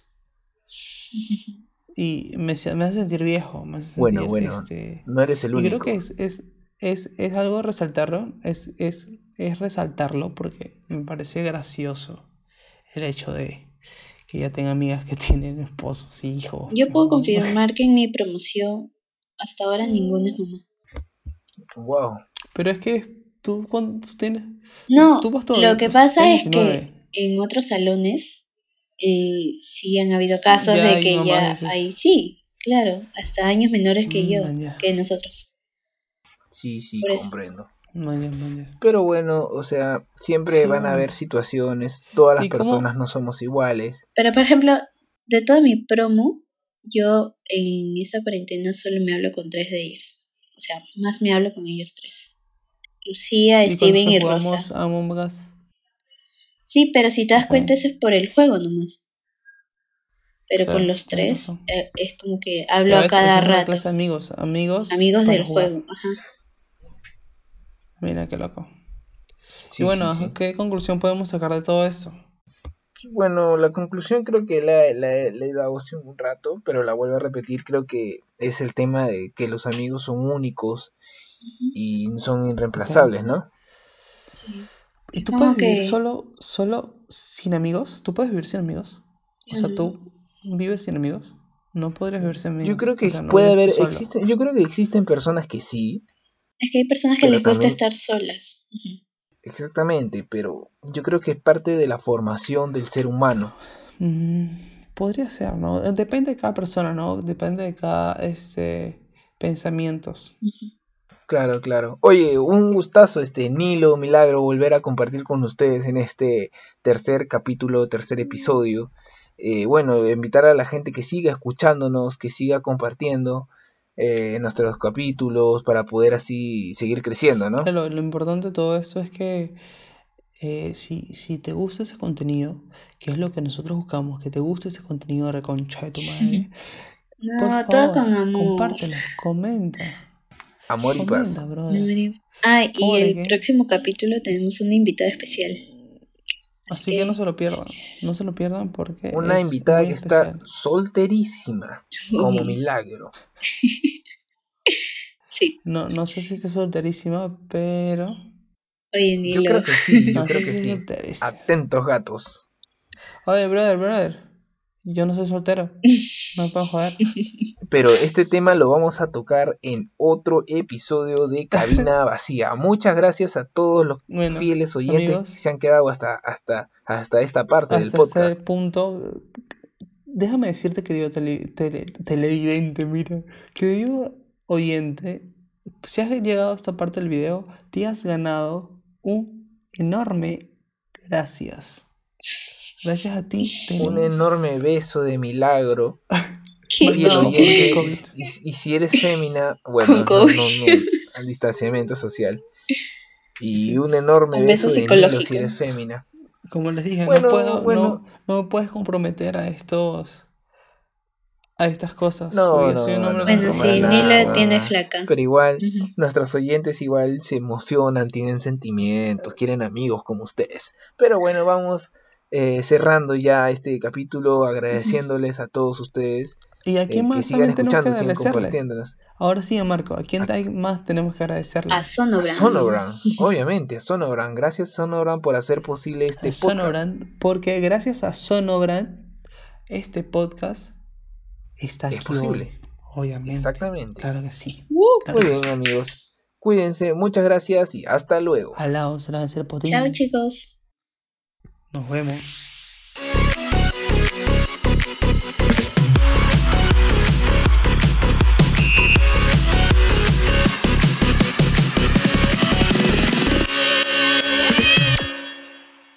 S3: [LAUGHS] y me, me hace sentir viejo, me hace
S1: Bueno,
S3: sentir,
S1: bueno,
S3: este
S1: No eres el
S3: y
S1: único.
S3: creo que es, es, es, es algo resaltarlo, es, es, es resaltarlo porque me parece gracioso el hecho de que ya tenga amigas que [LAUGHS] tienen esposos y hijos.
S2: Yo puedo confirmar que en mi promoción hasta ahora ninguna es mamá.
S1: Wow.
S3: Pero es que tú, cuando tú tienes...
S2: No,
S3: tú vas todo
S2: lo que
S3: pues,
S2: pasa es
S3: 19.
S2: que en otros salones eh, sí han habido casos
S3: Ya
S2: de que ya
S3: dices.
S2: hay, sí, claro, hasta años menores que yo,
S3: Mm, ya.
S2: que nosotros.
S1: Sí, sí,
S2: Por eso.
S1: Pero bueno, o sea, siempre
S3: Sí,
S1: van a haber situaciones, todas las
S3: ¿Y cómo-
S1: personas no somos iguales.
S2: Pero por ejemplo, de toda mi promo, yo en esta cuarentena solo me hablo con tres de ellos. O sea, más me hablo con ellos tres. Lucía,
S3: ¿Y
S2: Steven y Rosa.
S3: Among Us?
S2: Sí, pero si te das cuenta, eso es por el juego nomás. Pero
S3: Claro,
S2: con los tres eh, es como que hablo a cada
S3: es
S2: rato.
S3: clase de amigos, amigos,
S2: Amigos del
S3: jugar.
S2: juego. Ajá.
S3: Mira qué loco.
S1: Sí,
S3: y bueno,
S1: sí, sí.
S3: ¿qué conclusión podemos sacar de todo esto?
S1: Bueno, la conclusión creo que la, la- la he dado hace un rato, pero la vuelvo a repetir, creo que es el tema de que los amigos son únicos y son irreemplazables, ¿no?
S2: Sí.
S3: ¿Y tú puedes vivir solo, solo sin amigos? ¿Tú puedes vivir sin amigos? O sea, ¿tú vives sin amigos? No podrías vivir sin amigos.
S1: Yo creo que
S3: o sea, no
S1: puede haber, existen, yo creo que existen personas que sí,
S2: Es que hay personas que
S1: Pero
S2: les gusta
S1: también-
S2: estar solas.
S1: Exactamente, pero yo creo que es parte de la formación del ser humano.
S3: Mm, podría ser, ¿no? Eh, Depende de cada persona, ¿no? Depende de cada este, pensamientos.
S1: Claro, claro. Oye, un gustazo, este Nilo, Milagro, volver a compartir con ustedes en este tercer capítulo, tercer episodio. Eh, bueno, invitar a la gente que siga escuchándonos, que siga compartiendo eh, nuestros capítulos para poder así seguir creciendo, ¿no?
S3: Lo, lo importante de todo esto es que eh, si, si te gusta ese contenido, que es lo que nosotros buscamos, que te guste ese contenido de reconcha de tu madre,
S2: No,
S3: por
S2: todo
S3: favor,
S2: con amor.
S3: compártelo, comenta.
S1: Amor y paz.
S3: Brother.
S2: Ah, y
S3: ¿Cómo de
S2: el
S3: qué?
S2: próximo capítulo tenemos una invitada especial.
S3: Así que no se lo pierdan, no se lo pierdan porque
S1: Una
S3: es
S1: invitada
S3: muy
S1: que está solterísima, como [LAUGHS] milagro. [LAUGHS]
S2: Sí,
S3: No, no sé si está solterísima, pero...
S2: hoy en
S1: Yo creo que sí, yo [LAUGHS]
S3: no
S1: creo que sí.
S3: solterísima.
S1: Atentos gatos.
S3: Oye, brother, brother, yo no soy soltero, no me puedo joder. [LAUGHS]
S1: Pero este tema lo vamos a tocar en otro episodio de Cabina [LAUGHS] Vacía. Muchas gracias a todos los
S3: Bueno,
S1: fieles oyentes
S3: amigos.
S1: que se han quedado hasta, hasta, hasta esta parte del
S3: hasta
S1: podcast.
S3: este punto, déjame decirte, querido tele- tele- televidente, mira, querido oyente, si has llegado a esta parte del video, te has ganado un enorme gracias. Gracias a ti.
S1: Un enorme beso de milagro. [LAUGHS] Y, si eres fémina, bueno, no, no, no, al distanciamiento social. Y
S3: Sí.
S1: un enorme
S2: Un beso
S1: beso, de Nilo si
S2: psicológico.
S1: eres fémina.
S3: Como les dije,
S1: Bueno,
S3: no puedo,
S1: bueno.
S3: no, no me puedes comprometer a estos, a estas cosas.
S1: No, no,
S3: soy un hombre
S1: no,
S2: Bueno,
S1: no,
S2: sí, Nila
S1: para
S2: tiene flaca.
S1: Pero igual, nuestros oyentes igual se emocionan, tienen sentimientos, quieren amigos como ustedes. Pero bueno, vamos eh, cerrando ya este capítulo, agradeciéndoles a todos ustedes
S3: ¿Y a quién
S1: eh, que
S3: más también tenemos que agradecerle? Ahora sí, Marco, ¿a quién hay más tenemos que agradecerle?
S2: A Sonobran.
S1: Sonobran, obviamente, a Sonobran. Gracias Sonobran por hacer posible este
S3: A
S1: podcast.
S3: Porque gracias a Sonobran, este podcast está
S1: Es
S3: aquí
S1: posible.
S3: hoy, Obviamente.
S1: Exactamente.
S3: Claro que sí.
S2: Uh,
S3: Claro
S1: Muy
S3: que
S1: bien,
S3: sí.
S1: amigos. Cuídense, muchas gracias y hasta luego.
S3: Alao, será el potín.
S2: Chao, chicos.
S3: Nos vemos.